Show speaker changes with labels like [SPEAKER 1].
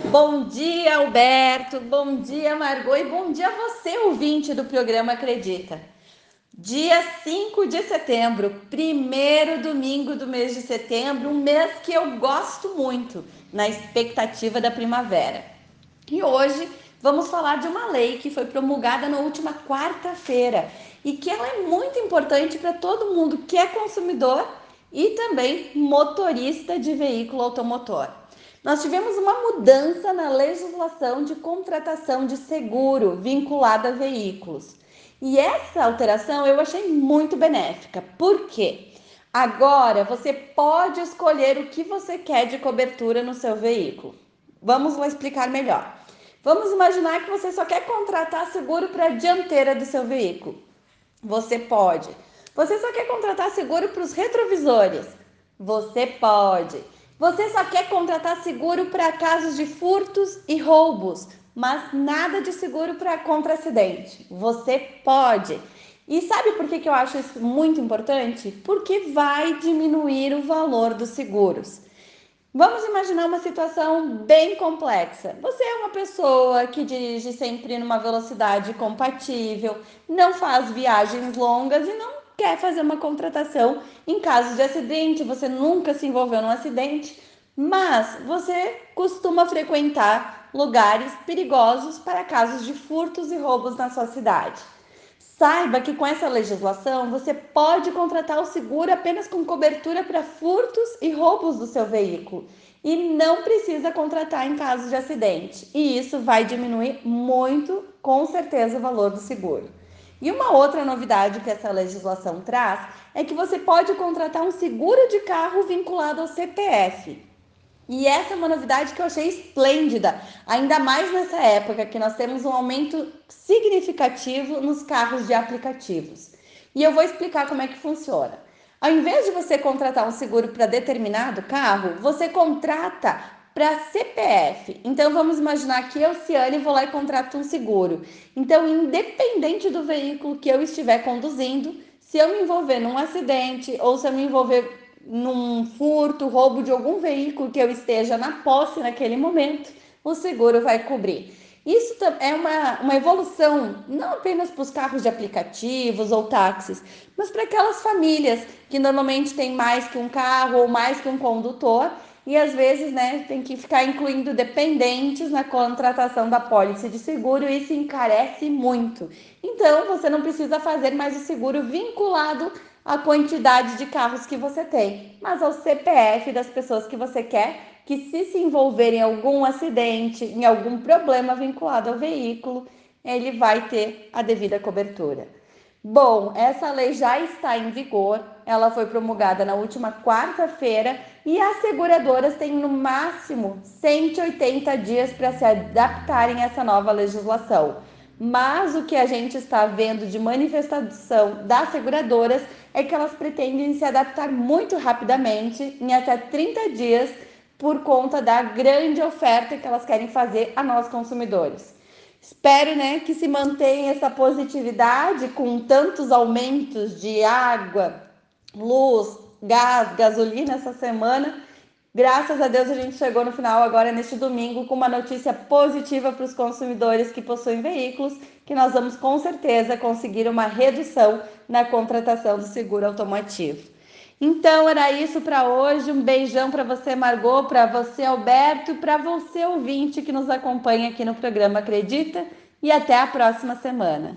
[SPEAKER 1] Bom dia, Alberto. Bom dia, Margot. E bom dia a você, ouvinte do programa Acredita. Dia 5 de setembro, primeiro domingo do mês de setembro, um mês que eu gosto muito, na expectativa da primavera. E hoje vamos falar de uma lei que foi promulgada na última quarta-feira e que ela é muito importante para todo mundo que é consumidor e também motorista de veículo automotor. Nós tivemos uma mudança na legislação de contratação de seguro vinculada a veículos. E essa alteração eu achei muito benéfica. Por quê? Agora você pode escolher o que você quer de cobertura no seu veículo. Vamos lá explicar melhor. Vamos imaginar que você só quer contratar seguro para a dianteira do seu veículo. Você pode. Você só quer contratar seguro para os retrovisores. Você pode. Você só quer contratar seguro para casos de furtos e roubos mas nada de seguro para contra acidente. Você pode. E sabe por que, que eu acho isso muito importante? Porque vai diminuir o valor dos seguros. Vamos imaginar uma situação bem complexa. Você é uma pessoa que dirige sempre numa velocidade compatível, não faz viagens longas e não quer fazer uma contratação em caso de acidente, você nunca se envolveu num acidente, mas você costuma frequentar lugares perigosos para casos de furtos e roubos na sua cidade. Saiba que com essa legislação você pode contratar o seguro apenas com cobertura para furtos e roubos do seu veículo e não precisa contratar em caso de acidente. E isso vai diminuir muito, com certeza, o valor do seguro. E uma outra novidade que essa legislação traz é que você pode contratar um seguro de carro vinculado ao CPF. E essa é uma novidade que eu achei esplêndida, ainda mais nessa época que nós temos um aumento significativo nos carros de aplicativos. E eu vou explicar como é que funciona. Ao invés de você contratar um seguro para determinado carro, você contrata para CPF. Então vamos imaginar que eu, Ciane, vou lá e contrato um seguro. Então, independente do veículo que eu estiver conduzindo, se eu me envolver num acidente ou se eu me envolver num furto, roubo de algum veículo que eu esteja na posse naquele momento, o seguro vai cobrir. Isso é uma, uma evolução não apenas para os carros de aplicativos ou táxis, mas para aquelas famílias que normalmente têm mais que um carro ou mais que um condutor e às vezes né, tem que ficar incluindo dependentes na contratação da pólice de seguro e isso encarece muito. Então você não precisa fazer mais o seguro vinculado a quantidade de carros que você tem, mas ao CPF das pessoas que você quer que, se se envolver em algum acidente, em algum problema vinculado ao veículo, ele vai ter a devida cobertura. Bom, essa lei já está em vigor, ela foi promulgada na última quarta-feira e as seguradoras têm no máximo 180 dias para se adaptarem a essa nova legislação. Mas o que a gente está vendo de manifestação das seguradoras é que elas pretendem se adaptar muito rapidamente, em até 30 dias, por conta da grande oferta que elas querem fazer a nós consumidores. Espero né, que se mantenha essa positividade com tantos aumentos de água, luz, gás, gasolina essa semana Graças a Deus a gente chegou no final agora neste domingo com uma notícia positiva para os consumidores que possuem veículos, que nós vamos com certeza conseguir uma redução na contratação do seguro automotivo. Então era isso para hoje. Um beijão para você, Margot, para você, Alberto, para você, ouvinte que nos acompanha aqui no programa Acredita, e até a próxima semana.